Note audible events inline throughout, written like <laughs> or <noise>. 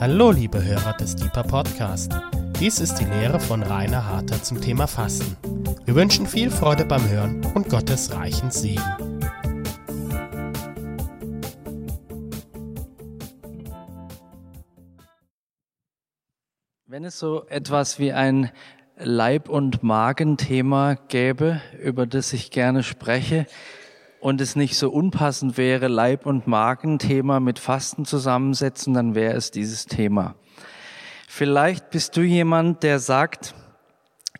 Hallo, liebe Hörer des Deeper Podcast. Dies ist die Lehre von Rainer Harter zum Thema Fasten. Wir wünschen viel Freude beim Hören und Gottes reichen Segen. Wenn es so etwas wie ein Leib- und Magenthema gäbe, über das ich gerne spreche, und es nicht so unpassend wäre, Leib- und Magenthema mit Fasten zusammensetzen, dann wäre es dieses Thema. Vielleicht bist du jemand, der sagt,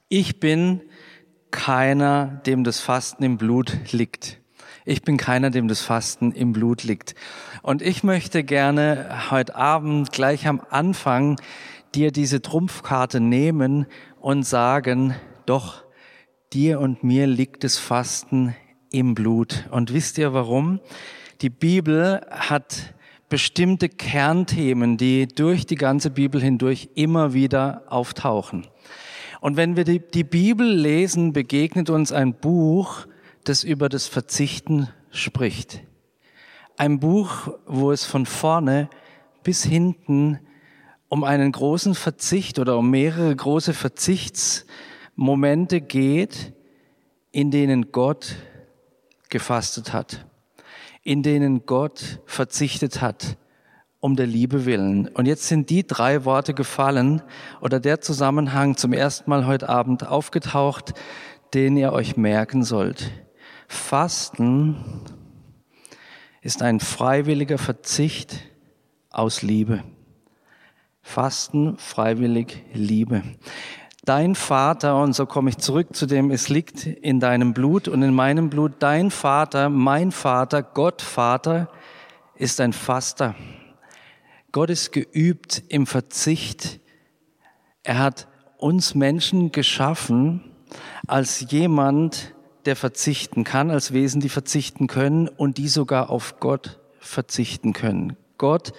ich bin keiner, dem das Fasten im Blut liegt. Ich bin keiner, dem das Fasten im Blut liegt. Und ich möchte gerne heute Abend gleich am Anfang dir diese Trumpfkarte nehmen und sagen, doch, dir und mir liegt das Fasten im Blut. Und wisst ihr warum? Die Bibel hat bestimmte Kernthemen, die durch die ganze Bibel hindurch immer wieder auftauchen. Und wenn wir die, die Bibel lesen, begegnet uns ein Buch, das über das Verzichten spricht. Ein Buch, wo es von vorne bis hinten um einen großen Verzicht oder um mehrere große Verzichtsmomente geht, in denen Gott gefastet hat, in denen Gott verzichtet hat, um der Liebe willen. Und jetzt sind die drei Worte gefallen oder der Zusammenhang zum ersten Mal heute Abend aufgetaucht, den ihr euch merken sollt. Fasten ist ein freiwilliger Verzicht aus Liebe. Fasten, freiwillig, Liebe. Dein Vater, und so komme ich zurück zu dem, es liegt in deinem Blut und in meinem Blut, dein Vater, mein Vater, Gott Vater, ist ein Faster. Gott ist geübt im Verzicht. Er hat uns Menschen geschaffen als jemand, der verzichten kann, als Wesen, die verzichten können und die sogar auf Gott verzichten können. Gott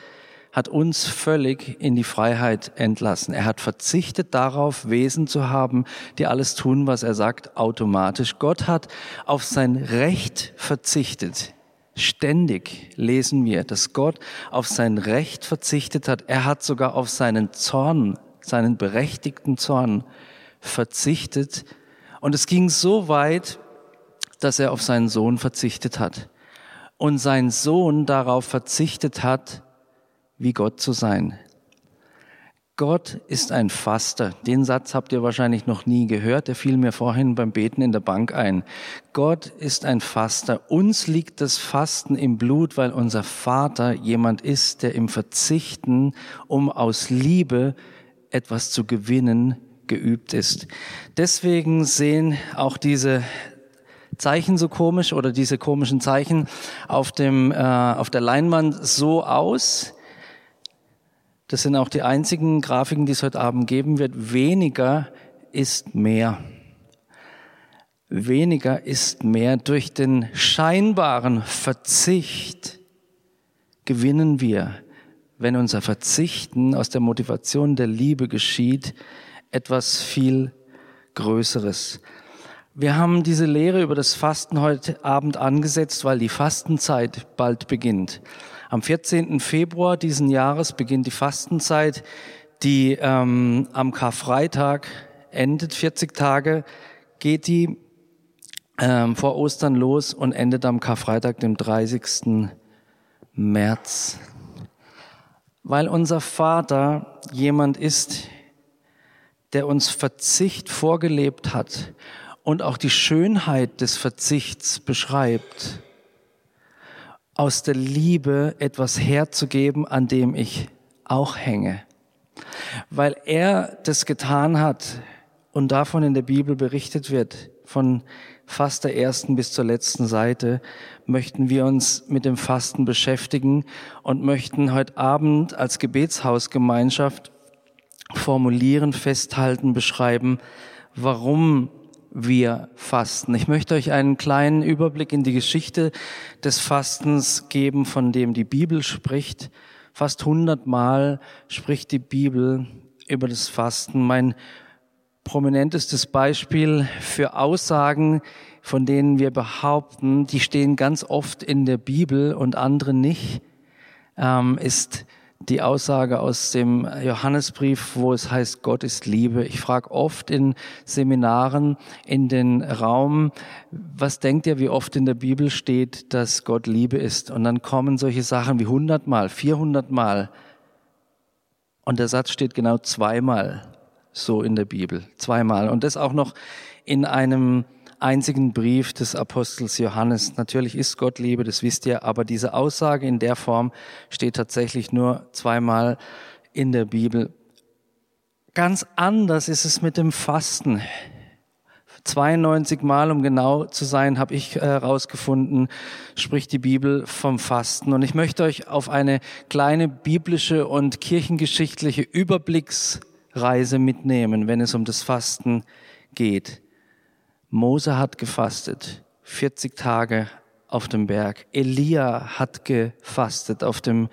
hat uns völlig in die Freiheit entlassen. Er hat verzichtet darauf, Wesen zu haben, die alles tun, was er sagt, automatisch. Gott hat auf sein Recht verzichtet. Ständig lesen wir, dass Gott auf sein Recht verzichtet hat. Er hat sogar auf seinen Zorn, seinen berechtigten Zorn verzichtet. Und es ging so weit, dass er auf seinen Sohn verzichtet hat. Und sein Sohn darauf verzichtet hat, wie Gott zu sein. Gott ist ein Faster. Den Satz habt ihr wahrscheinlich noch nie gehört. Der fiel mir vorhin beim Beten in der Bank ein. Gott ist ein Faster. Uns liegt das Fasten im Blut, weil unser Vater jemand ist, der im Verzichten, um aus Liebe etwas zu gewinnen, geübt ist. Deswegen sehen auch diese Zeichen so komisch oder diese komischen Zeichen auf dem äh, auf der Leinwand so aus. Das sind auch die einzigen Grafiken, die es heute Abend geben wird. Weniger ist mehr. Weniger ist mehr. Durch den scheinbaren Verzicht gewinnen wir, wenn unser Verzichten aus der Motivation der Liebe geschieht, etwas viel Größeres. Wir haben diese Lehre über das Fasten heute Abend angesetzt, weil die Fastenzeit bald beginnt. Am 14. Februar diesen Jahres beginnt die Fastenzeit, die ähm, am Karfreitag endet. 40 Tage geht die ähm, vor Ostern los und endet am Karfreitag, dem 30. März. Weil unser Vater jemand ist, der uns Verzicht vorgelebt hat und auch die Schönheit des Verzichts beschreibt aus der Liebe etwas herzugeben, an dem ich auch hänge. Weil er das getan hat und davon in der Bibel berichtet wird, von fast der ersten bis zur letzten Seite, möchten wir uns mit dem Fasten beschäftigen und möchten heute Abend als Gebetshausgemeinschaft formulieren, festhalten, beschreiben, warum wir fasten. Ich möchte euch einen kleinen Überblick in die Geschichte des Fastens geben, von dem die Bibel spricht. Fast hundertmal spricht die Bibel über das Fasten. Mein prominentestes Beispiel für Aussagen, von denen wir behaupten, die stehen ganz oft in der Bibel und andere nicht, ähm, ist die Aussage aus dem Johannesbrief, wo es heißt, Gott ist Liebe. Ich frage oft in Seminaren in den Raum, was denkt ihr, wie oft in der Bibel steht, dass Gott Liebe ist? Und dann kommen solche Sachen wie hundertmal, vierhundertmal. Und der Satz steht genau zweimal so in der Bibel. Zweimal. Und das auch noch in einem einzigen Brief des Apostels Johannes. Natürlich ist Gott Liebe, das wisst ihr, aber diese Aussage in der Form steht tatsächlich nur zweimal in der Bibel. Ganz anders ist es mit dem Fasten. 92 Mal, um genau zu sein, habe ich herausgefunden, äh, spricht die Bibel vom Fasten. Und ich möchte euch auf eine kleine biblische und kirchengeschichtliche Überblicksreise mitnehmen, wenn es um das Fasten geht. Mose hat gefastet, 40 Tage auf dem Berg. Elia hat gefastet auf dem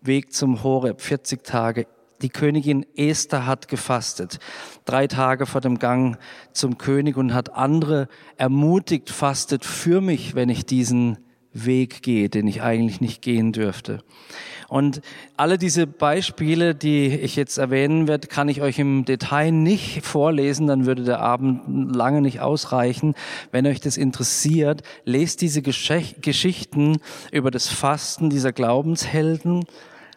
Weg zum Horeb, 40 Tage. Die Königin Esther hat gefastet, drei Tage vor dem Gang zum König und hat andere ermutigt, fastet für mich, wenn ich diesen Weg gehe, den ich eigentlich nicht gehen dürfte. Und alle diese Beispiele, die ich jetzt erwähnen werde, kann ich euch im Detail nicht vorlesen, dann würde der Abend lange nicht ausreichen. Wenn euch das interessiert, lest diese Geschichten über das Fasten dieser Glaubenshelden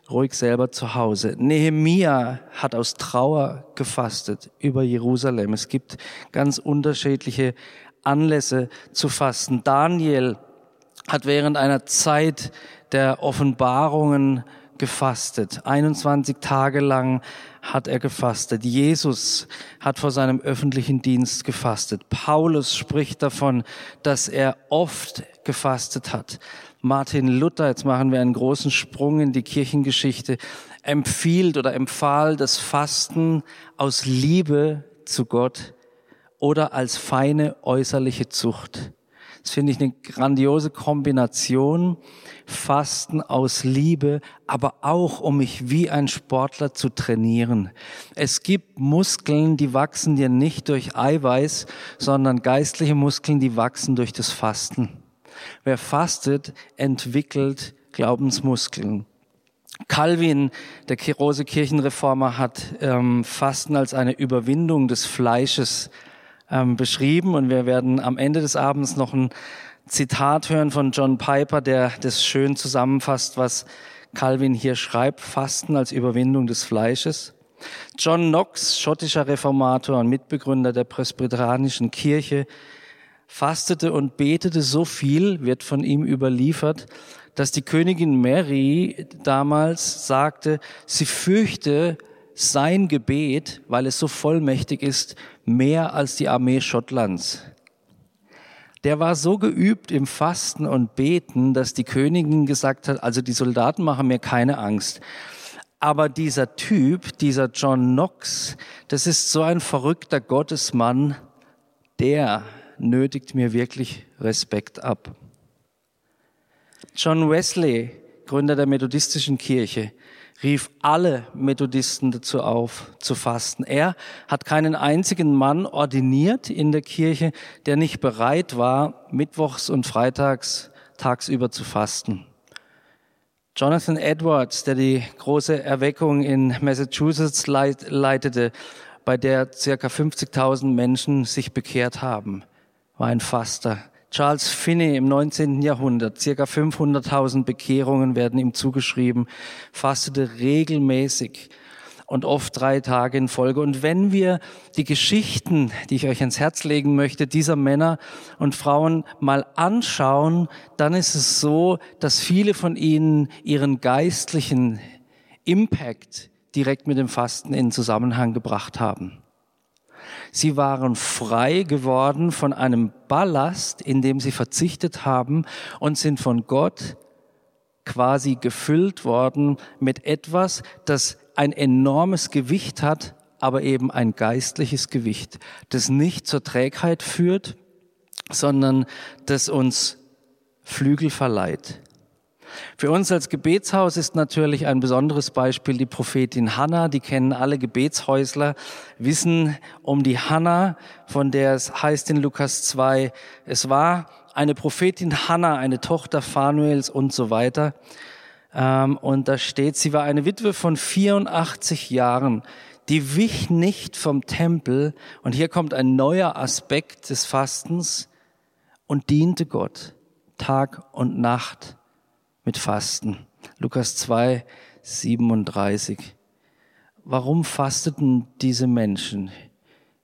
ruhig selber zu Hause. Nehemia hat aus Trauer gefastet über Jerusalem. Es gibt ganz unterschiedliche Anlässe zu fasten. Daniel hat während einer Zeit der Offenbarungen gefastet. 21 Tage lang hat er gefastet. Jesus hat vor seinem öffentlichen Dienst gefastet. Paulus spricht davon, dass er oft gefastet hat. Martin Luther, jetzt machen wir einen großen Sprung in die Kirchengeschichte, empfiehlt oder empfahl das Fasten aus Liebe zu Gott oder als feine äußerliche Zucht. Das finde ich eine grandiose Kombination. Fasten aus Liebe, aber auch um mich wie ein Sportler zu trainieren. Es gibt Muskeln, die wachsen dir nicht durch Eiweiß, sondern geistliche Muskeln, die wachsen durch das Fasten. Wer fastet, entwickelt Glaubensmuskeln. Calvin, der große Kirchenreformer, hat ähm, Fasten als eine Überwindung des Fleisches ähm, beschrieben und wir werden am Ende des Abends noch ein Zitat hören von John Piper, der das schön zusammenfasst, was Calvin hier schreibt, Fasten als Überwindung des Fleisches. John Knox, schottischer Reformator und Mitbegründer der presbyterianischen Kirche, fastete und betete so viel, wird von ihm überliefert, dass die Königin Mary damals sagte, sie fürchte sein Gebet, weil es so vollmächtig ist, mehr als die Armee Schottlands. Der war so geübt im Fasten und Beten, dass die Königin gesagt hat, also die Soldaten machen mir keine Angst. Aber dieser Typ, dieser John Knox, das ist so ein verrückter Gottesmann, der nötigt mir wirklich Respekt ab. John Wesley, Gründer der methodistischen Kirche, rief alle Methodisten dazu auf, zu fasten. Er hat keinen einzigen Mann ordiniert in der Kirche, der nicht bereit war, mittwochs und freitags tagsüber zu fasten. Jonathan Edwards, der die große Erweckung in Massachusetts leitete, bei der circa 50.000 Menschen sich bekehrt haben, war ein Faster. Charles Finney im 19. Jahrhundert, circa 500.000 Bekehrungen werden ihm zugeschrieben, fastete regelmäßig und oft drei Tage in Folge. Und wenn wir die Geschichten, die ich euch ans Herz legen möchte, dieser Männer und Frauen mal anschauen, dann ist es so, dass viele von ihnen ihren geistlichen Impact direkt mit dem Fasten in Zusammenhang gebracht haben. Sie waren frei geworden von einem Ballast, in dem sie verzichtet haben und sind von Gott quasi gefüllt worden mit etwas, das ein enormes Gewicht hat, aber eben ein geistliches Gewicht, das nicht zur Trägheit führt, sondern das uns Flügel verleiht. Für uns als Gebetshaus ist natürlich ein besonderes Beispiel die Prophetin Hannah. Die kennen alle Gebetshäusler, wissen um die Hannah, von der es heißt in Lukas 2, es war eine Prophetin Hannah, eine Tochter Phanuels und so weiter. Ähm, und da steht, sie war eine Witwe von 84 Jahren. Die wich nicht vom Tempel. Und hier kommt ein neuer Aspekt des Fastens und diente Gott Tag und Nacht mit Fasten. Lukas 2, 37. Warum fasteten diese Menschen?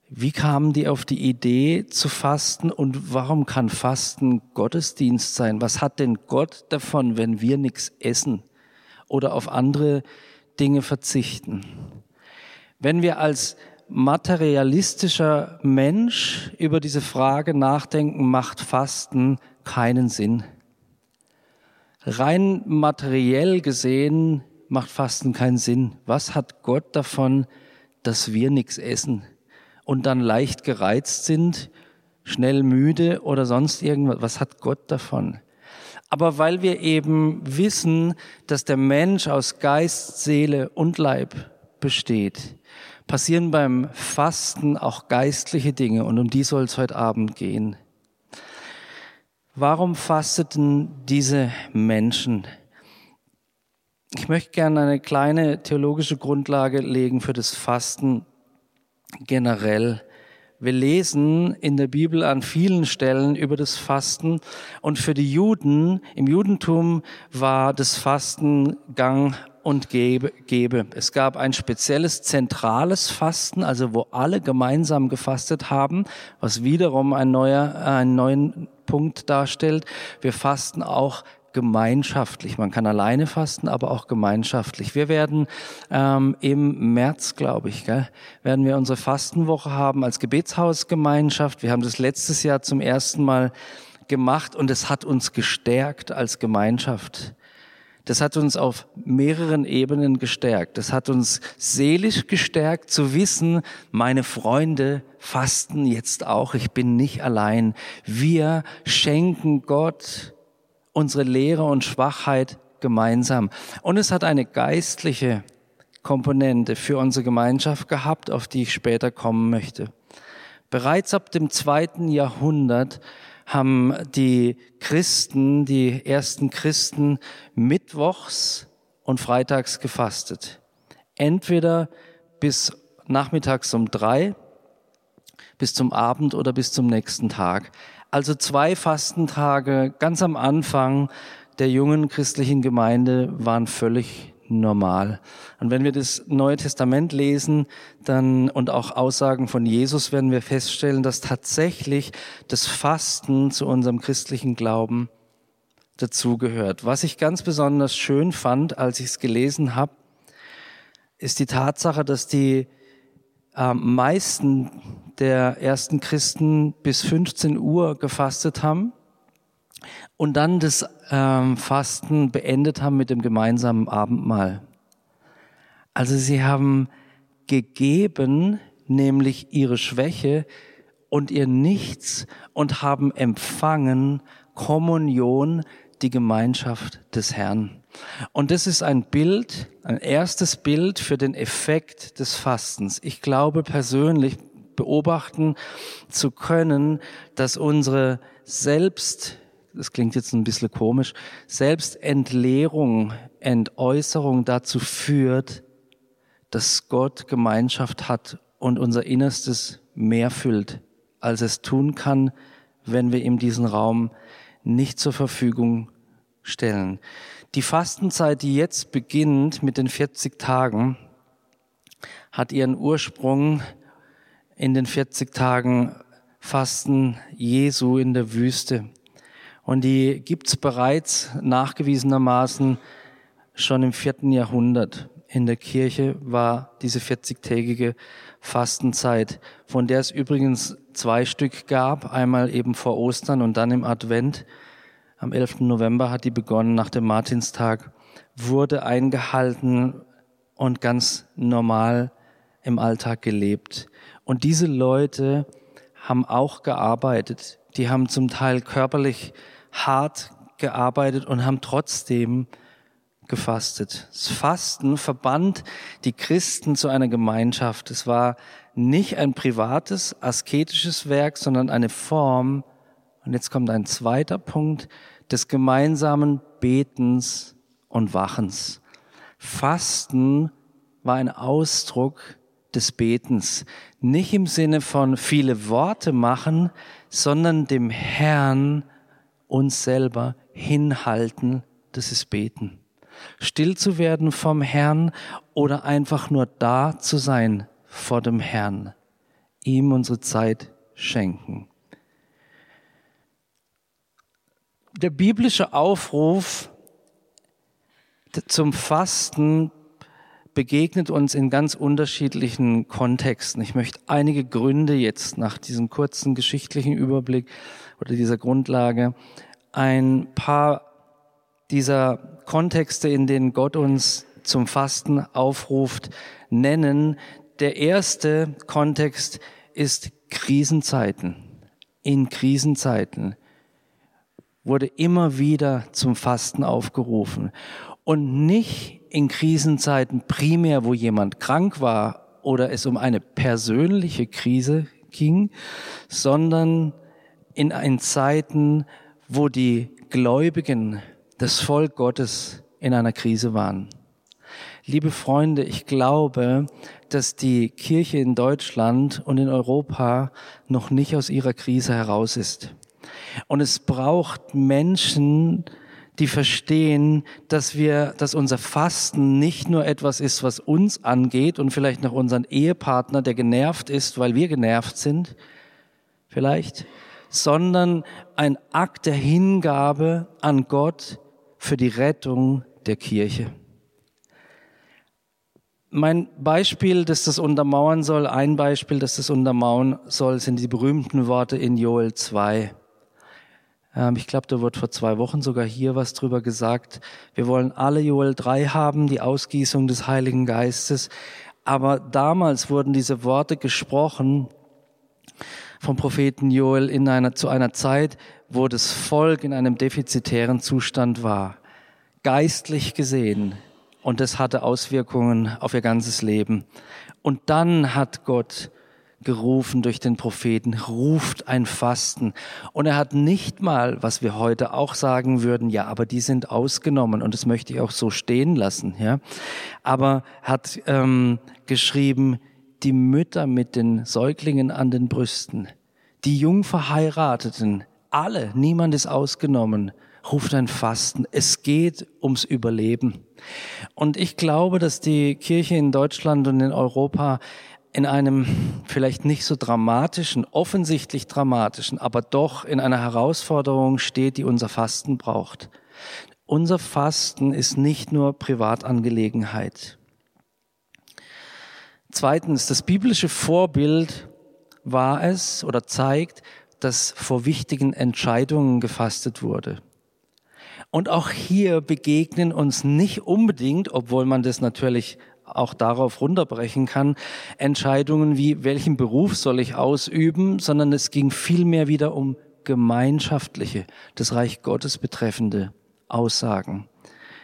Wie kamen die auf die Idee zu fasten und warum kann Fasten Gottesdienst sein? Was hat denn Gott davon, wenn wir nichts essen oder auf andere Dinge verzichten? Wenn wir als materialistischer Mensch über diese Frage nachdenken, macht Fasten keinen Sinn. Rein materiell gesehen macht Fasten keinen Sinn. Was hat Gott davon, dass wir nichts essen? und dann leicht gereizt sind, schnell müde oder sonst irgendwas. Was hat Gott davon? Aber weil wir eben wissen, dass der Mensch aus Geist, Seele und Leib besteht, passieren beim Fasten auch geistliche Dinge und um die soll es heute Abend gehen. Warum fasteten diese Menschen? Ich möchte gerne eine kleine theologische Grundlage legen für das Fasten generell. Wir lesen in der Bibel an vielen Stellen über das Fasten und für die Juden, im Judentum war das Fasten gang und gebe. Es gab ein spezielles zentrales Fasten, also wo alle gemeinsam gefastet haben, was wiederum ein neuer, einen neuen Punkt darstellt. Wir fasten auch gemeinschaftlich. Man kann alleine fasten, aber auch gemeinschaftlich. Wir werden ähm, im März, glaube ich, gell, werden wir unsere Fastenwoche haben als Gebetshausgemeinschaft. Wir haben das letztes Jahr zum ersten Mal gemacht und es hat uns gestärkt als Gemeinschaft. Das hat uns auf mehreren Ebenen gestärkt. Das hat uns seelisch gestärkt zu wissen, meine Freunde fasten jetzt auch. Ich bin nicht allein. Wir schenken Gott unsere Lehre und Schwachheit gemeinsam. Und es hat eine geistliche Komponente für unsere Gemeinschaft gehabt, auf die ich später kommen möchte. Bereits ab dem zweiten Jahrhundert haben die Christen, die ersten Christen, mittwochs und freitags gefastet. Entweder bis nachmittags um drei, bis zum Abend oder bis zum nächsten Tag. Also zwei Fastentage ganz am Anfang der jungen christlichen Gemeinde waren völlig normal. Und wenn wir das Neue Testament lesen, dann und auch Aussagen von Jesus, werden wir feststellen, dass tatsächlich das Fasten zu unserem christlichen Glauben dazugehört. Was ich ganz besonders schön fand, als ich es gelesen habe, ist die Tatsache, dass die äh, meisten der ersten Christen bis 15 Uhr gefastet haben und dann das ähm, Fasten beendet haben mit dem gemeinsamen Abendmahl. Also sie haben gegeben, nämlich ihre Schwäche und ihr Nichts und haben empfangen Kommunion, die Gemeinschaft des Herrn. Und das ist ein Bild, ein erstes Bild für den Effekt des Fastens. Ich glaube persönlich beobachten zu können, dass unsere Selbst, das klingt jetzt ein bisschen komisch, Selbstentleerung, Entäußerung dazu führt, dass Gott Gemeinschaft hat und unser Innerstes mehr füllt, als es tun kann, wenn wir ihm diesen Raum nicht zur Verfügung stellen. Die Fastenzeit, die jetzt beginnt mit den 40 Tagen, hat ihren Ursprung in den 40 Tagen Fasten Jesu in der Wüste. Und die gibt's bereits nachgewiesenermaßen schon im vierten Jahrhundert. In der Kirche war diese 40-tägige Fastenzeit, von der es übrigens zwei Stück gab, einmal eben vor Ostern und dann im Advent. Am 11. November hat die begonnen nach dem Martinstag, wurde eingehalten und ganz normal im Alltag gelebt. Und diese Leute haben auch gearbeitet. Die haben zum Teil körperlich hart gearbeitet und haben trotzdem gefastet. Das Fasten verband die Christen zu einer Gemeinschaft. Es war nicht ein privates, asketisches Werk, sondern eine Form und jetzt kommt ein zweiter Punkt des gemeinsamen Betens und Wachens. Fasten war ein Ausdruck des Betens. Nicht im Sinne von viele Worte machen, sondern dem Herrn uns selber hinhalten, das ist Beten. Still zu werden vom Herrn oder einfach nur da zu sein vor dem Herrn. Ihm unsere Zeit schenken. Der biblische Aufruf zum Fasten begegnet uns in ganz unterschiedlichen Kontexten. Ich möchte einige Gründe jetzt nach diesem kurzen geschichtlichen Überblick oder dieser Grundlage ein paar dieser Kontexte, in denen Gott uns zum Fasten aufruft, nennen. Der erste Kontext ist Krisenzeiten. In Krisenzeiten wurde immer wieder zum Fasten aufgerufen. Und nicht in Krisenzeiten primär, wo jemand krank war oder es um eine persönliche Krise ging, sondern in einen Zeiten, wo die Gläubigen, das Volk Gottes in einer Krise waren. Liebe Freunde, ich glaube, dass die Kirche in Deutschland und in Europa noch nicht aus ihrer Krise heraus ist. Und es braucht Menschen, die verstehen, dass wir, dass unser Fasten nicht nur etwas ist, was uns angeht und vielleicht noch unseren Ehepartner, der genervt ist, weil wir genervt sind, vielleicht, sondern ein Akt der Hingabe an Gott für die Rettung der Kirche. Mein Beispiel, das das untermauern soll, ein Beispiel, das das untermauern soll, sind die berühmten Worte in Joel 2. Ähm, ich glaube, da wird vor zwei Wochen sogar hier was drüber gesagt. Wir wollen alle Joel 3 haben, die Ausgießung des Heiligen Geistes. Aber damals wurden diese Worte gesprochen vom Propheten Joel in einer, zu einer Zeit, wo das Volk in einem defizitären Zustand war. Geistlich gesehen. Und das hatte Auswirkungen auf ihr ganzes Leben. Und dann hat Gott gerufen durch den Propheten, ruft ein Fasten. Und er hat nicht mal, was wir heute auch sagen würden, ja, aber die sind ausgenommen und das möchte ich auch so stehen lassen, ja. Aber hat ähm, geschrieben, die Mütter mit den Säuglingen an den Brüsten, die Jungverheirateten, alle, niemand ist ausgenommen, ruft ein Fasten. Es geht ums Überleben. Und ich glaube, dass die Kirche in Deutschland und in Europa in einem vielleicht nicht so dramatischen, offensichtlich dramatischen, aber doch in einer Herausforderung steht, die unser Fasten braucht. Unser Fasten ist nicht nur Privatangelegenheit. Zweitens, das biblische Vorbild war es oder zeigt, dass vor wichtigen Entscheidungen gefastet wurde. Und auch hier begegnen uns nicht unbedingt, obwohl man das natürlich auch darauf runterbrechen kann, Entscheidungen wie, welchen Beruf soll ich ausüben, sondern es ging vielmehr wieder um gemeinschaftliche, das Reich Gottes betreffende Aussagen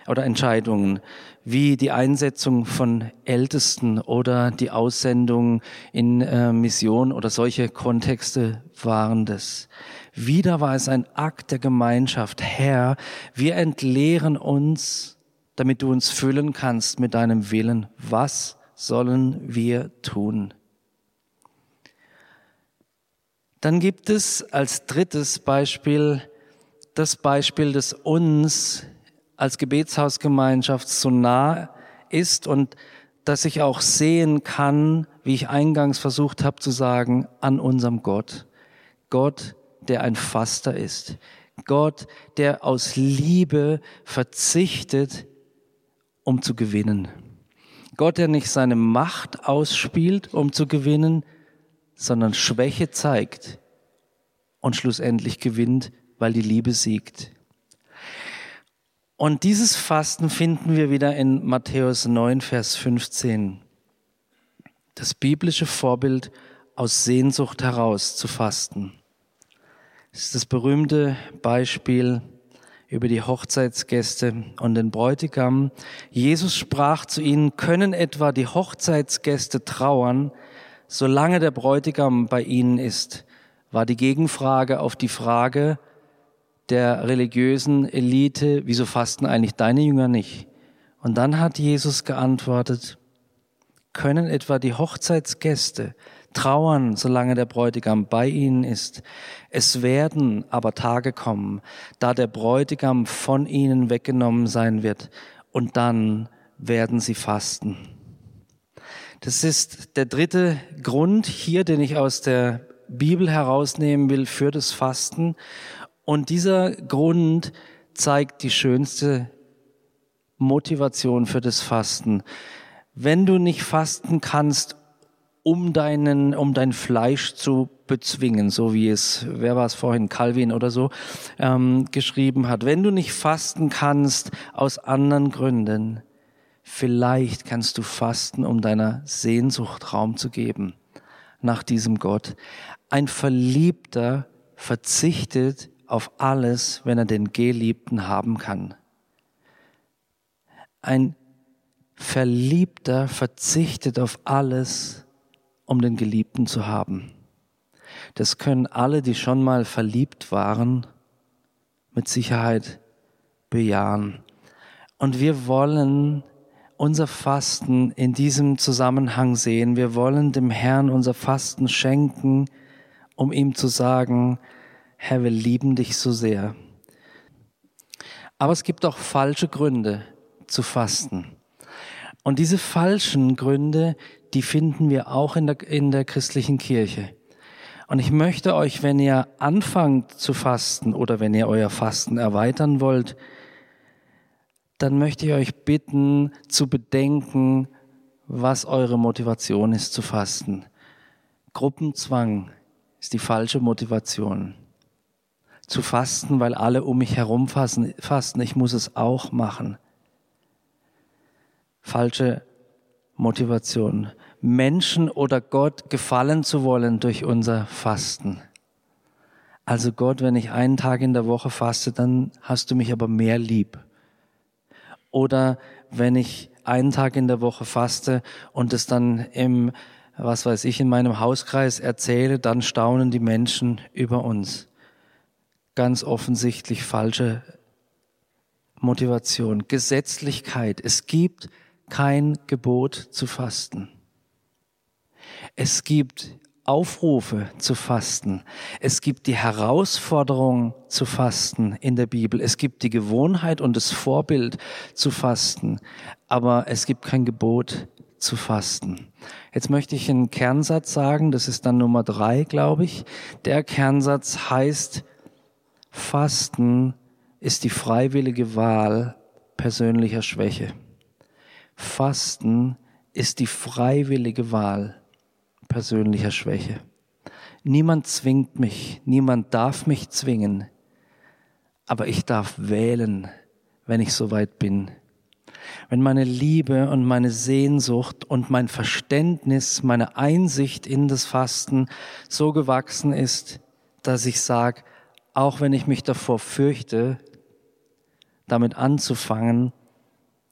oder Entscheidungen, wie die Einsetzung von Ältesten oder die Aussendung in äh, Mission oder solche Kontexte waren das. Wieder war es ein Akt der Gemeinschaft. Herr, wir entleeren uns damit du uns füllen kannst mit deinem Willen. Was sollen wir tun? Dann gibt es als drittes Beispiel das Beispiel, das uns als Gebetshausgemeinschaft so nah ist und dass ich auch sehen kann, wie ich eingangs versucht habe zu sagen, an unserem Gott. Gott, der ein Faster ist. Gott, der aus Liebe verzichtet, um zu gewinnen. Gott, der nicht seine Macht ausspielt, um zu gewinnen, sondern Schwäche zeigt und schlussendlich gewinnt, weil die Liebe siegt. Und dieses Fasten finden wir wieder in Matthäus 9, Vers 15. Das biblische Vorbild aus Sehnsucht heraus zu fasten. Das ist das berühmte Beispiel über die Hochzeitsgäste und den Bräutigam. Jesus sprach zu ihnen, können etwa die Hochzeitsgäste trauern, solange der Bräutigam bei ihnen ist, war die Gegenfrage auf die Frage, der religiösen Elite, wieso fasten eigentlich deine Jünger nicht? Und dann hat Jesus geantwortet, können etwa die Hochzeitsgäste trauern, solange der Bräutigam bei ihnen ist. Es werden aber Tage kommen, da der Bräutigam von ihnen weggenommen sein wird, und dann werden sie fasten. Das ist der dritte Grund hier, den ich aus der Bibel herausnehmen will für das Fasten. Und dieser Grund zeigt die schönste Motivation für das Fasten. Wenn du nicht fasten kannst, um deinen, um dein Fleisch zu bezwingen, so wie es, wer war es vorhin, Calvin oder so, ähm, geschrieben hat. Wenn du nicht fasten kannst aus anderen Gründen, vielleicht kannst du fasten, um deiner Sehnsucht Raum zu geben nach diesem Gott. Ein Verliebter verzichtet auf alles, wenn er den Geliebten haben kann. Ein Verliebter verzichtet auf alles, um den Geliebten zu haben. Das können alle, die schon mal verliebt waren, mit Sicherheit bejahen. Und wir wollen unser Fasten in diesem Zusammenhang sehen. Wir wollen dem Herrn unser Fasten schenken, um ihm zu sagen, Herr, wir lieben dich so sehr. Aber es gibt auch falsche Gründe zu fasten. Und diese falschen Gründe, die finden wir auch in der, in der christlichen Kirche. Und ich möchte euch, wenn ihr anfangt zu fasten oder wenn ihr euer Fasten erweitern wollt, dann möchte ich euch bitten zu bedenken, was eure Motivation ist zu fasten. Gruppenzwang ist die falsche Motivation. Zu fasten, weil alle um mich herum fasten, ich muss es auch machen. Falsche Motivation. Menschen oder Gott gefallen zu wollen durch unser Fasten. Also Gott, wenn ich einen Tag in der Woche faste, dann hast du mich aber mehr lieb. Oder wenn ich einen Tag in der Woche faste und es dann im, was weiß ich, in meinem Hauskreis erzähle, dann staunen die Menschen über uns. Ganz offensichtlich falsche Motivation. Gesetzlichkeit. Es gibt kein Gebot zu fasten. Es gibt Aufrufe zu fasten. Es gibt die Herausforderung zu fasten in der Bibel. Es gibt die Gewohnheit und das Vorbild zu fasten. Aber es gibt kein Gebot zu fasten. Jetzt möchte ich einen Kernsatz sagen. Das ist dann Nummer drei, glaube ich. Der Kernsatz heißt, Fasten ist die freiwillige Wahl persönlicher Schwäche. Fasten ist die freiwillige Wahl persönlicher Schwäche. Niemand zwingt mich, niemand darf mich zwingen, aber ich darf wählen, wenn ich soweit bin. Wenn meine Liebe und meine Sehnsucht und mein Verständnis, meine Einsicht in das Fasten so gewachsen ist, dass ich sage, auch wenn ich mich davor fürchte, damit anzufangen,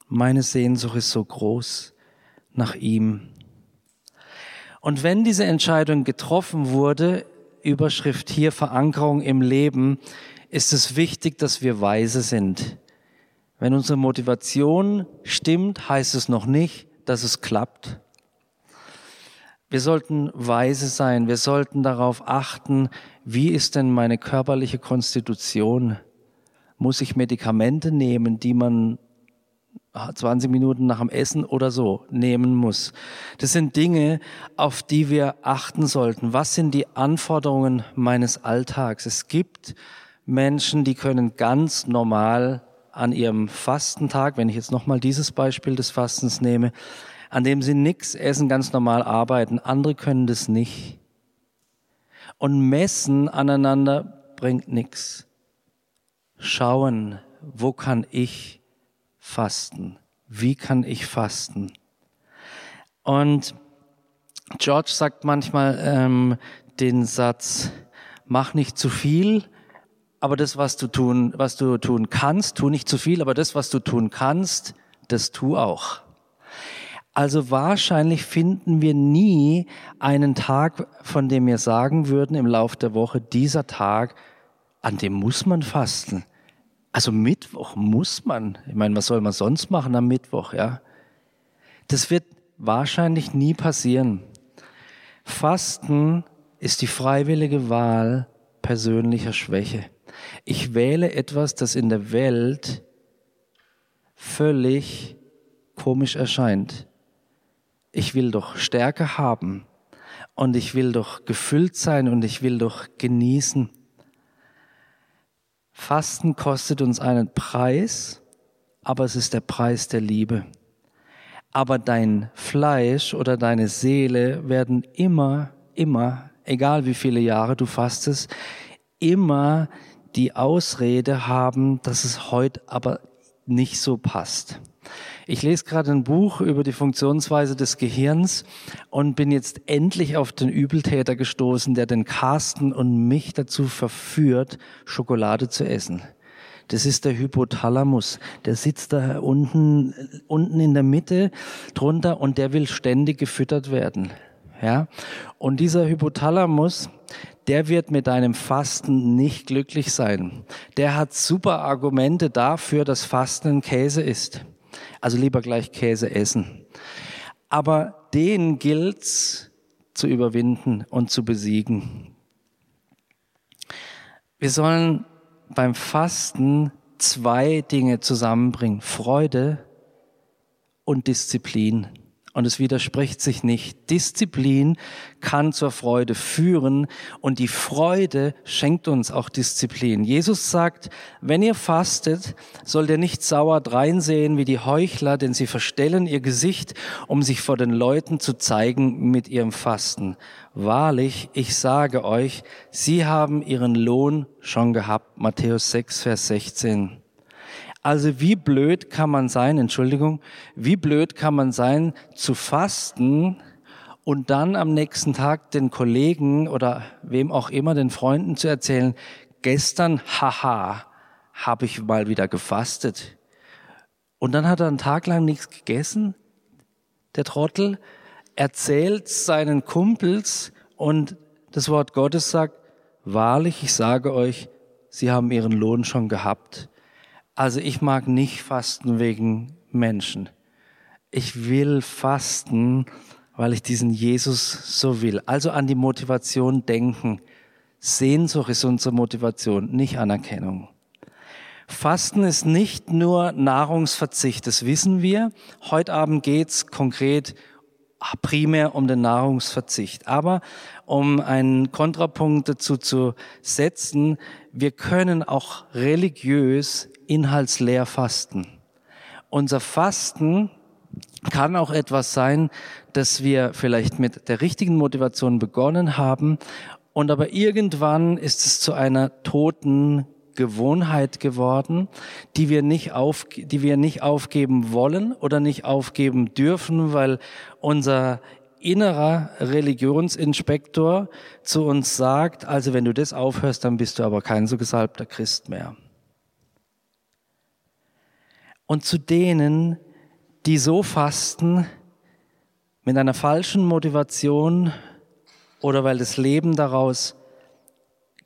meine Sehnsucht ist so groß nach ihm. Und wenn diese Entscheidung getroffen wurde, Überschrift hier Verankerung im Leben, ist es wichtig, dass wir weise sind. Wenn unsere Motivation stimmt, heißt es noch nicht, dass es klappt. Wir sollten weise sein, wir sollten darauf achten, wie ist denn meine körperliche Konstitution? Muss ich Medikamente nehmen, die man 20 Minuten nach dem Essen oder so nehmen muss. Das sind Dinge, auf die wir achten sollten. Was sind die Anforderungen meines Alltags? Es gibt Menschen, die können ganz normal an ihrem Fastentag, wenn ich jetzt nochmal dieses Beispiel des Fastens nehme, an dem sie nichts essen, ganz normal arbeiten. Andere können das nicht. Und messen aneinander bringt nichts. Schauen, wo kann ich fasten? Wie kann ich fasten? Und George sagt manchmal ähm, den Satz, mach nicht zu viel, aber das, was du tun, was du tun kannst, tu nicht zu viel, aber das, was du tun kannst, das tu auch. Also wahrscheinlich finden wir nie einen Tag, von dem wir sagen würden im Lauf der Woche, dieser Tag an dem muss man fasten. Also Mittwoch muss man. Ich meine, was soll man sonst machen am Mittwoch, ja? Das wird wahrscheinlich nie passieren. Fasten ist die freiwillige Wahl persönlicher Schwäche. Ich wähle etwas, das in der Welt völlig komisch erscheint. Ich will doch Stärke haben und ich will doch gefüllt sein und ich will doch genießen. Fasten kostet uns einen Preis, aber es ist der Preis der Liebe. Aber dein Fleisch oder deine Seele werden immer, immer, egal wie viele Jahre du fastest, immer die Ausrede haben, dass es heute aber nicht so passt. Ich lese gerade ein Buch über die Funktionsweise des Gehirns und bin jetzt endlich auf den Übeltäter gestoßen, der den Carsten und mich dazu verführt, Schokolade zu essen. Das ist der Hypothalamus. Der sitzt da unten, unten in der Mitte drunter und der will ständig gefüttert werden. Ja? Und dieser Hypothalamus, der wird mit deinem Fasten nicht glücklich sein. Der hat super Argumente dafür, dass Fasten Käse ist. Also lieber gleich Käse essen. Aber den gilt's zu überwinden und zu besiegen. Wir sollen beim Fasten zwei Dinge zusammenbringen. Freude und Disziplin und es widerspricht sich nicht. Disziplin kann zur Freude führen und die Freude schenkt uns auch Disziplin. Jesus sagt, wenn ihr fastet, sollt ihr nicht sauer dreinsehen wie die Heuchler, denn sie verstellen ihr Gesicht, um sich vor den Leuten zu zeigen mit ihrem Fasten. Wahrlich, ich sage euch, sie haben ihren Lohn schon gehabt. Matthäus 6, Vers 16. Also wie blöd kann man sein, Entschuldigung, wie blöd kann man sein zu fasten und dann am nächsten Tag den Kollegen oder wem auch immer, den Freunden zu erzählen, gestern, haha, habe ich mal wieder gefastet. Und dann hat er einen Tag lang nichts gegessen, der Trottel, erzählt seinen Kumpels und das Wort Gottes sagt, wahrlich, ich sage euch, sie haben ihren Lohn schon gehabt. Also ich mag nicht fasten wegen Menschen. Ich will fasten, weil ich diesen Jesus so will. Also an die Motivation denken. Sehnsucht ist unsere Motivation, nicht Anerkennung. Fasten ist nicht nur Nahrungsverzicht, das wissen wir. Heute Abend geht's konkret primär um den Nahrungsverzicht. Aber um einen Kontrapunkt dazu zu setzen, wir können auch religiös inhaltsleer fasten. Unser Fasten kann auch etwas sein, dass wir vielleicht mit der richtigen Motivation begonnen haben und aber irgendwann ist es zu einer toten Gewohnheit geworden, die wir nicht auf, die wir nicht aufgeben wollen oder nicht aufgeben dürfen, weil unser innerer Religionsinspektor zu uns sagt, also wenn du das aufhörst, dann bist du aber kein so gesalbter Christ mehr. Und zu denen, die so fasten, mit einer falschen Motivation oder weil das Leben daraus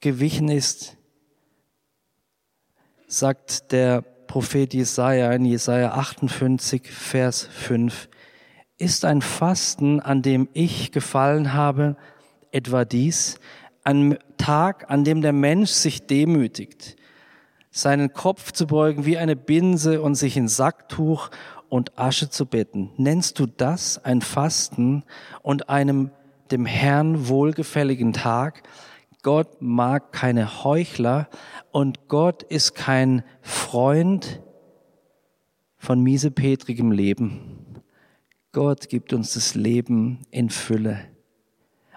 gewichen ist, sagt der Prophet Jesaja in Jesaja 58, Vers 5, ist ein Fasten, an dem ich gefallen habe, etwa dies, ein Tag, an dem der Mensch sich demütigt, seinen Kopf zu beugen wie eine Binse und sich in Sacktuch und Asche zu betten. Nennst du das ein Fasten und einem dem Herrn wohlgefälligen Tag? Gott mag keine Heuchler und Gott ist kein Freund von miesepetrigem Leben. Gott gibt uns das Leben in Fülle.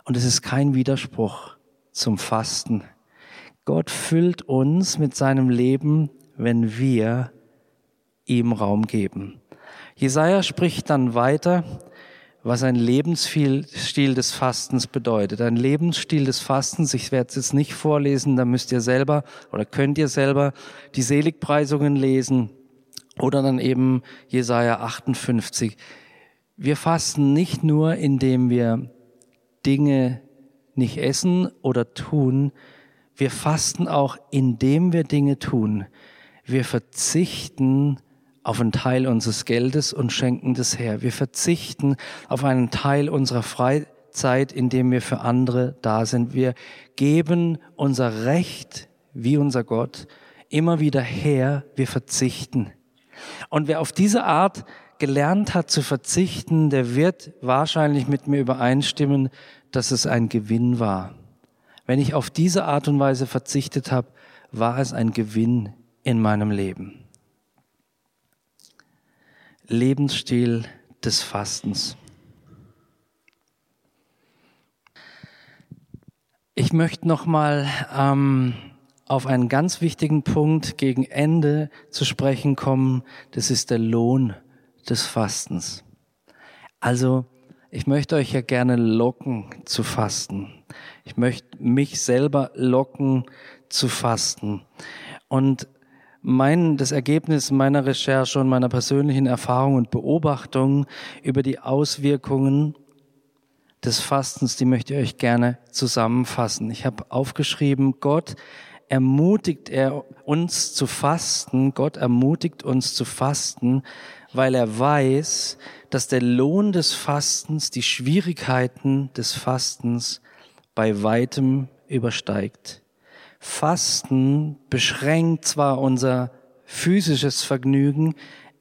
Und es ist kein Widerspruch zum Fasten. Gott füllt uns mit seinem Leben, wenn wir ihm Raum geben. Jesaja spricht dann weiter, was ein Lebensstil des Fastens bedeutet. Ein Lebensstil des Fastens, ich werde es jetzt nicht vorlesen, da müsst ihr selber oder könnt ihr selber die Seligpreisungen lesen oder dann eben Jesaja 58. Wir fasten nicht nur, indem wir Dinge nicht essen oder tun, wir fasten auch, indem wir Dinge tun. Wir verzichten auf einen Teil unseres Geldes und schenken das her. Wir verzichten auf einen Teil unserer Freizeit, indem wir für andere da sind. Wir geben unser Recht, wie unser Gott, immer wieder her. Wir verzichten. Und wer auf diese Art gelernt hat zu verzichten, der wird wahrscheinlich mit mir übereinstimmen, dass es ein Gewinn war. Wenn ich auf diese Art und Weise verzichtet habe, war es ein Gewinn in meinem Leben. Lebensstil des Fastens. Ich möchte noch mal ähm, auf einen ganz wichtigen Punkt gegen Ende zu sprechen kommen. Das ist der Lohn des Fastens. Also ich möchte euch ja gerne locken zu fasten. Ich möchte mich selber locken zu fasten. Und mein, das Ergebnis meiner Recherche und meiner persönlichen Erfahrung und Beobachtung über die Auswirkungen des Fastens, die möchte ich euch gerne zusammenfassen. Ich habe aufgeschrieben, Gott ermutigt er uns zu fasten. Gott ermutigt uns zu fasten, weil er weiß, dass der Lohn des Fastens die Schwierigkeiten des Fastens bei weitem übersteigt. Fasten beschränkt zwar unser physisches Vergnügen,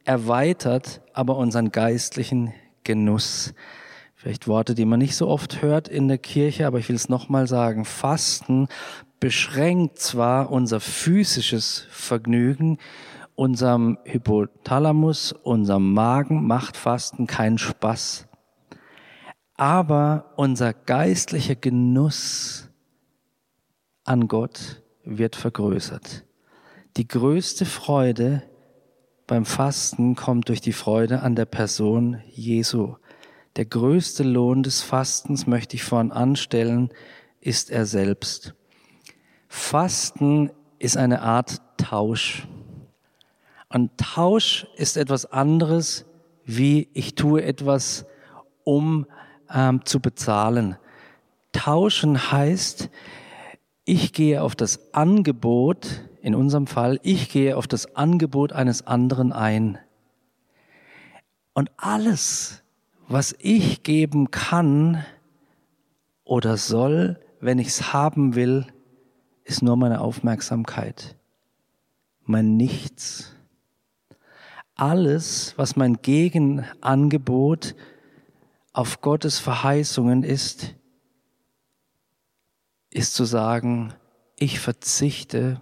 erweitert aber unseren geistlichen Genuss. Vielleicht Worte, die man nicht so oft hört in der Kirche, aber ich will es nochmal sagen. Fasten beschränkt zwar unser physisches Vergnügen, unserem Hypothalamus, unserem Magen macht Fasten keinen Spaß. Aber unser geistlicher Genuss an Gott wird vergrößert. Die größte Freude beim Fasten kommt durch die Freude an der Person Jesu. Der größte Lohn des Fastens, möchte ich vorn anstellen, ist er selbst. Fasten ist eine Art Tausch. Und Tausch ist etwas anderes, wie ich tue etwas, um ähm, zu bezahlen. Tauschen heißt, ich gehe auf das Angebot, in unserem Fall, ich gehe auf das Angebot eines anderen ein. Und alles, was ich geben kann oder soll, wenn ich es haben will, ist nur meine Aufmerksamkeit, mein Nichts. Alles, was mein Gegenangebot auf Gottes Verheißungen ist, ist zu sagen, ich verzichte,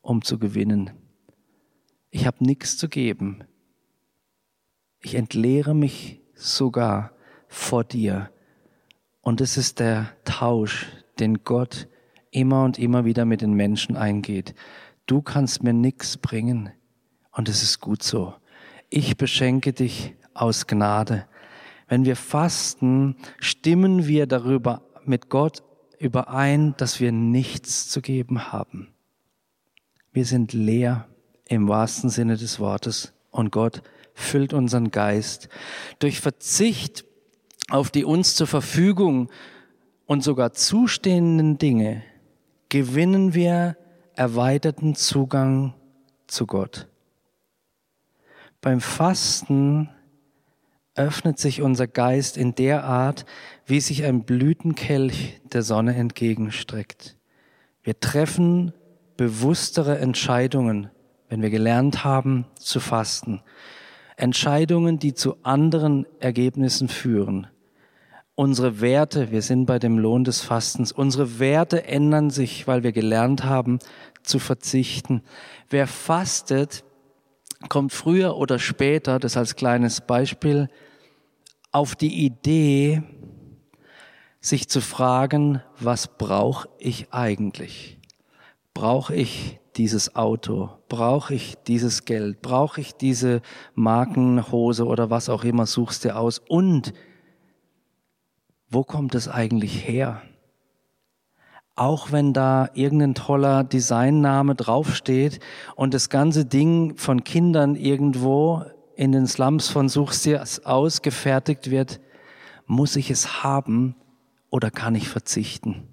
um zu gewinnen. Ich habe nichts zu geben. Ich entleere mich sogar vor dir. Und es ist der Tausch, den Gott immer und immer wieder mit den Menschen eingeht. Du kannst mir nichts bringen und es ist gut so. Ich beschenke dich aus Gnade. Wenn wir fasten, stimmen wir darüber mit Gott überein, dass wir nichts zu geben haben. Wir sind leer im wahrsten Sinne des Wortes und Gott füllt unseren Geist. Durch Verzicht auf die uns zur Verfügung und sogar zustehenden Dinge gewinnen wir erweiterten Zugang zu Gott. Beim Fasten öffnet sich unser Geist in der Art, wie sich ein Blütenkelch der Sonne entgegenstreckt. Wir treffen bewusstere Entscheidungen, wenn wir gelernt haben zu fasten. Entscheidungen, die zu anderen Ergebnissen führen. Unsere Werte, wir sind bei dem Lohn des Fastens, unsere Werte ändern sich, weil wir gelernt haben zu verzichten. Wer fastet, kommt früher oder später, das als kleines Beispiel, auf die Idee, sich zu fragen, was brauche ich eigentlich? Brauche ich dieses Auto? Brauche ich dieses Geld? Brauche ich diese Markenhose oder was auch immer suchst du aus? Und wo kommt es eigentlich her? Auch wenn da irgendein toller Designname draufsteht und das ganze Ding von Kindern irgendwo in den Slums von Suchstiers ausgefertigt wird, muss ich es haben oder kann ich verzichten?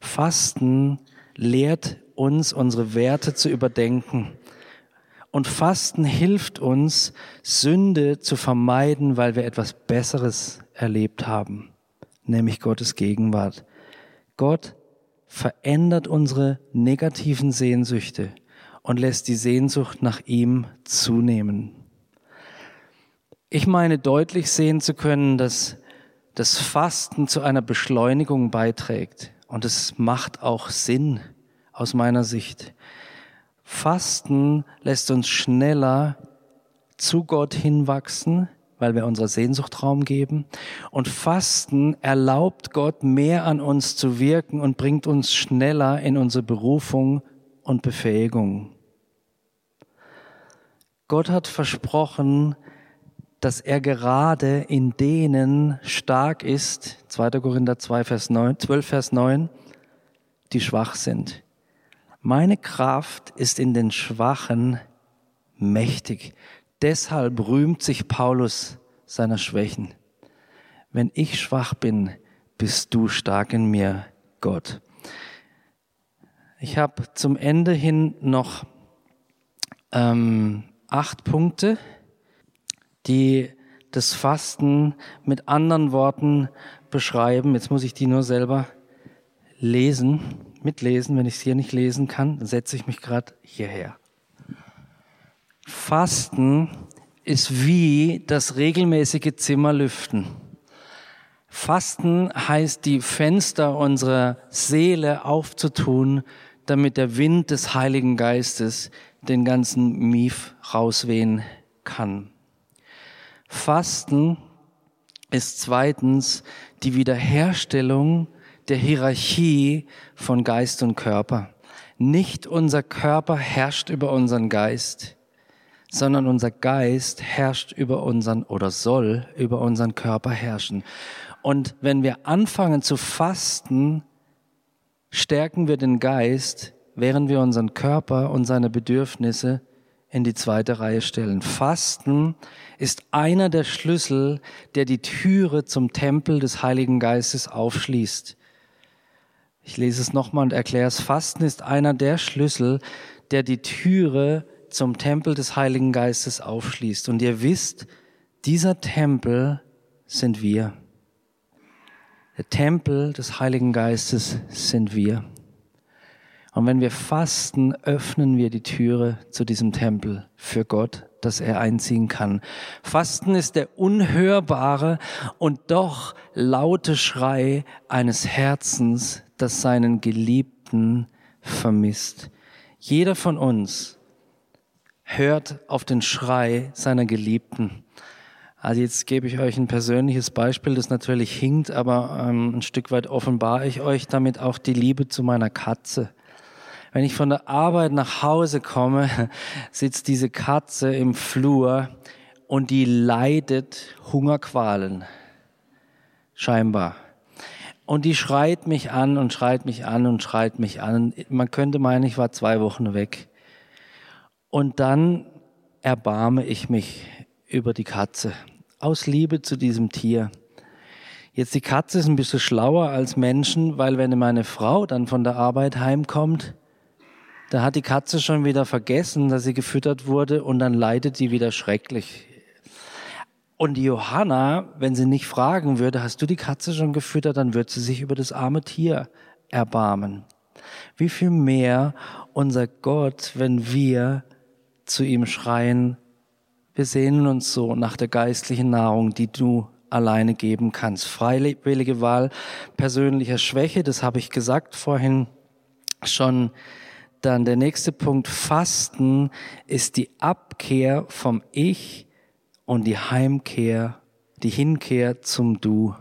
Fasten lehrt uns, unsere Werte zu überdenken. Und Fasten hilft uns, Sünde zu vermeiden, weil wir etwas Besseres erlebt haben, nämlich Gottes Gegenwart. Gott verändert unsere negativen Sehnsüchte und lässt die Sehnsucht nach ihm zunehmen. Ich meine deutlich sehen zu können, dass das Fasten zu einer Beschleunigung beiträgt. Und es macht auch Sinn aus meiner Sicht. Fasten lässt uns schneller zu Gott hinwachsen, weil wir unserer Sehnsucht Raum geben. Und Fasten erlaubt Gott mehr an uns zu wirken und bringt uns schneller in unsere Berufung und Befähigung. Gott hat versprochen, dass er gerade in denen stark ist, 2. Korinther 2, Vers 9, 12, Vers 9, die schwach sind. Meine Kraft ist in den Schwachen mächtig. Deshalb rühmt sich Paulus seiner Schwächen. Wenn ich schwach bin, bist du stark in mir, Gott. Ich habe zum Ende hin noch ähm, acht Punkte, die das Fasten mit anderen Worten beschreiben. Jetzt muss ich die nur selber lesen, mitlesen. Wenn ich es hier nicht lesen kann, setze ich mich gerade hierher. Fasten ist wie das regelmäßige Zimmerlüften. Fasten heißt, die Fenster unserer Seele aufzutun, damit der Wind des Heiligen Geistes den ganzen Mief rauswehen kann. Fasten ist zweitens die Wiederherstellung der Hierarchie von Geist und Körper. Nicht unser Körper herrscht über unseren Geist, sondern unser Geist herrscht über unseren oder soll über unseren Körper herrschen. Und wenn wir anfangen zu fasten, stärken wir den Geist, während wir unseren Körper und seine Bedürfnisse in die zweite Reihe stellen. Fasten ist einer der Schlüssel, der die Türe zum Tempel des Heiligen Geistes aufschließt. Ich lese es nochmal und erkläre es. Fasten ist einer der Schlüssel, der die Türe zum Tempel des Heiligen Geistes aufschließt. Und ihr wisst, dieser Tempel sind wir. Der Tempel des Heiligen Geistes sind wir. Und wenn wir fasten, öffnen wir die Türe zu diesem Tempel für Gott, dass er einziehen kann. Fasten ist der unhörbare und doch laute Schrei eines Herzens, das seinen Geliebten vermisst. Jeder von uns hört auf den Schrei seiner Geliebten. Also jetzt gebe ich euch ein persönliches Beispiel, das natürlich hinkt, aber ähm, ein Stück weit offenbare ich euch damit auch die Liebe zu meiner Katze. Wenn ich von der Arbeit nach Hause komme, <laughs> sitzt diese Katze im Flur und die leidet Hungerqualen. Scheinbar. Und die schreit mich an und schreit mich an und schreit mich an. Man könnte meinen, ich war zwei Wochen weg. Und dann erbarme ich mich über die Katze aus Liebe zu diesem Tier. Jetzt die Katze ist ein bisschen schlauer als Menschen, weil wenn meine Frau dann von der Arbeit heimkommt, da hat die Katze schon wieder vergessen, dass sie gefüttert wurde und dann leidet sie wieder schrecklich. Und die Johanna, wenn sie nicht fragen würde, hast du die Katze schon gefüttert, dann wird sie sich über das arme Tier erbarmen. Wie viel mehr unser Gott, wenn wir zu ihm schreien, wir sehnen uns so nach der geistlichen Nahrung, die du alleine geben kannst. Freiwillige Wahl persönlicher Schwäche, das habe ich gesagt vorhin schon. Dann der nächste Punkt, Fasten ist die Abkehr vom Ich und die Heimkehr, die Hinkehr zum Du.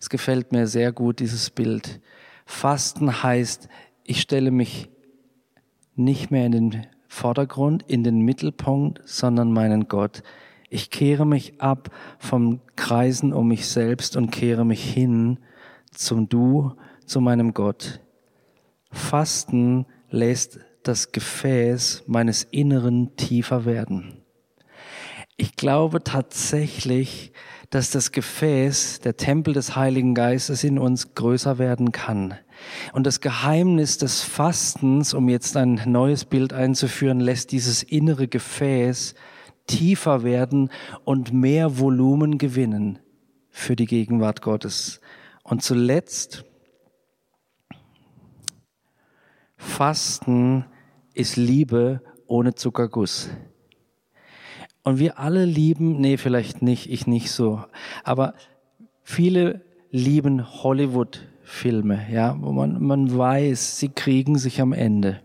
Es gefällt mir sehr gut, dieses Bild. Fasten heißt, ich stelle mich nicht mehr in den Vordergrund, in den Mittelpunkt, sondern meinen Gott. Ich kehre mich ab vom Kreisen um mich selbst und kehre mich hin zum Du, zu meinem Gott. Fasten lässt das Gefäß meines Inneren tiefer werden. Ich glaube tatsächlich, dass das Gefäß, der Tempel des Heiligen Geistes in uns größer werden kann. Und das Geheimnis des Fastens, um jetzt ein neues Bild einzuführen, lässt dieses innere Gefäß tiefer werden und mehr Volumen gewinnen für die Gegenwart Gottes. Und zuletzt, Fasten ist Liebe ohne Zuckerguss. Und wir alle lieben, nee, vielleicht nicht, ich nicht so, aber viele lieben Hollywood-Filme, ja, wo man, man weiß, sie kriegen sich am Ende.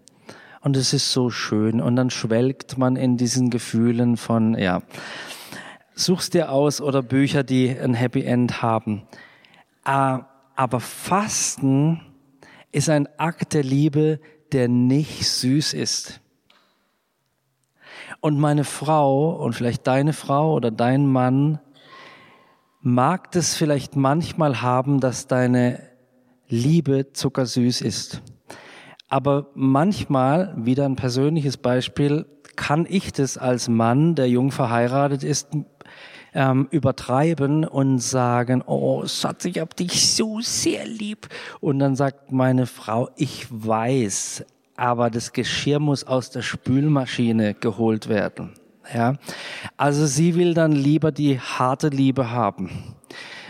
Und es ist so schön. Und dann schwelgt man in diesen Gefühlen von, ja, suchst dir aus oder Bücher, die ein Happy End haben. Ah, aber Fasten ist ein Akt der Liebe, der nicht süß ist. Und meine Frau und vielleicht deine Frau oder dein Mann mag es vielleicht manchmal haben, dass deine Liebe zuckersüß ist. Aber manchmal, wieder ein persönliches Beispiel, kann ich das als Mann, der jung verheiratet ist, ähm, übertreiben und sagen, oh Schatz, ich hab dich so sehr lieb. Und dann sagt meine Frau, ich weiß, aber das Geschirr muss aus der Spülmaschine geholt werden. Ja, also sie will dann lieber die harte Liebe haben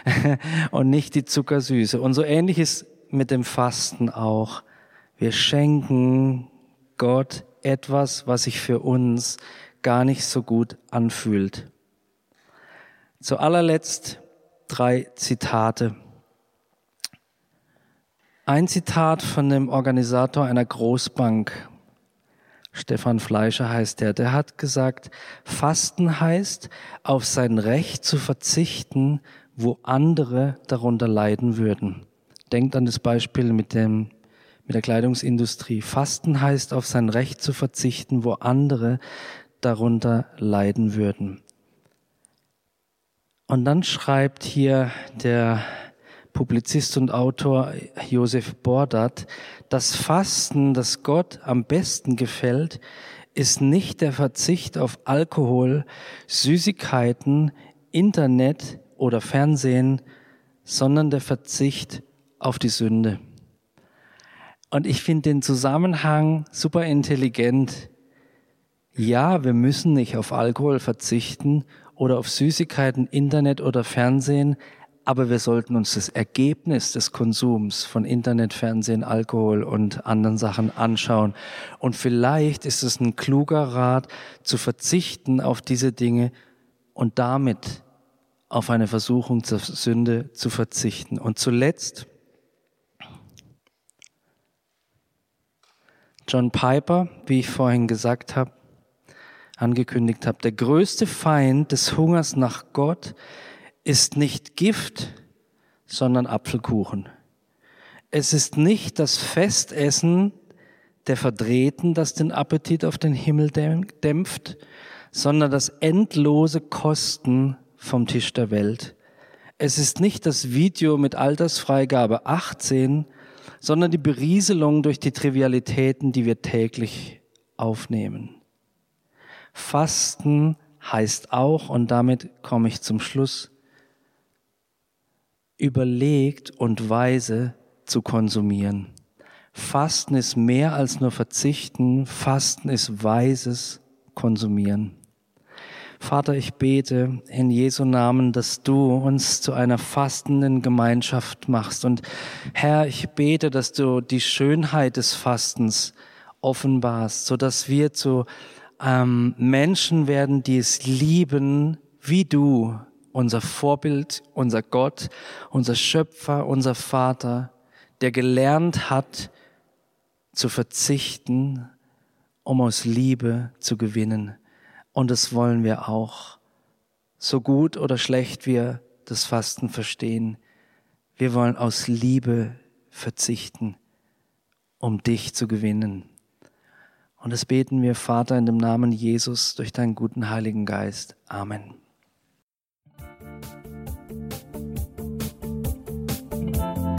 <laughs> und nicht die Zuckersüße. Und so ähnlich ist mit dem Fasten auch. Wir schenken Gott etwas, was sich für uns gar nicht so gut anfühlt. Zu allerletzt drei Zitate. Ein Zitat von dem Organisator einer Großbank, Stefan Fleischer heißt der, der hat gesagt, Fasten heißt, auf sein Recht zu verzichten, wo andere darunter leiden würden. Denkt an das Beispiel mit dem, mit der Kleidungsindustrie. Fasten heißt, auf sein Recht zu verzichten, wo andere darunter leiden würden. Und dann schreibt hier der Publizist und Autor Josef Bordat, das Fasten, das Gott am besten gefällt, ist nicht der Verzicht auf Alkohol, Süßigkeiten, Internet oder Fernsehen, sondern der Verzicht auf die Sünde. Und ich finde den Zusammenhang super intelligent. Ja, wir müssen nicht auf Alkohol verzichten oder auf Süßigkeiten, Internet oder Fernsehen, aber wir sollten uns das Ergebnis des Konsums von Internet, Fernsehen, Alkohol und anderen Sachen anschauen. Und vielleicht ist es ein kluger Rat, zu verzichten auf diese Dinge und damit auf eine Versuchung zur Sünde zu verzichten. Und zuletzt, John Piper, wie ich vorhin gesagt habe, angekündigt habe, der größte Feind des Hungers nach Gott ist nicht Gift, sondern Apfelkuchen. Es ist nicht das Festessen der Verdrehten, das den Appetit auf den Himmel dämpft, sondern das endlose Kosten vom Tisch der Welt. Es ist nicht das Video mit Altersfreigabe 18, sondern die Berieselung durch die Trivialitäten, die wir täglich aufnehmen. Fasten heißt auch, und damit komme ich zum Schluss, überlegt und weise zu konsumieren. Fasten ist mehr als nur verzichten, Fasten ist weises Konsumieren. Vater, ich bete in Jesu Namen, dass du uns zu einer fastenden Gemeinschaft machst. Und Herr, ich bete, dass du die Schönheit des Fastens offenbarst, so dass wir zu ähm, Menschen werden, die es lieben, wie du, unser Vorbild, unser Gott, unser Schöpfer, unser Vater, der gelernt hat zu verzichten, um aus Liebe zu gewinnen. Und das wollen wir auch. So gut oder schlecht wir das Fasten verstehen, wir wollen aus Liebe verzichten, um dich zu gewinnen. Und das beten wir, Vater, in dem Namen Jesus durch deinen guten Heiligen Geist. Amen.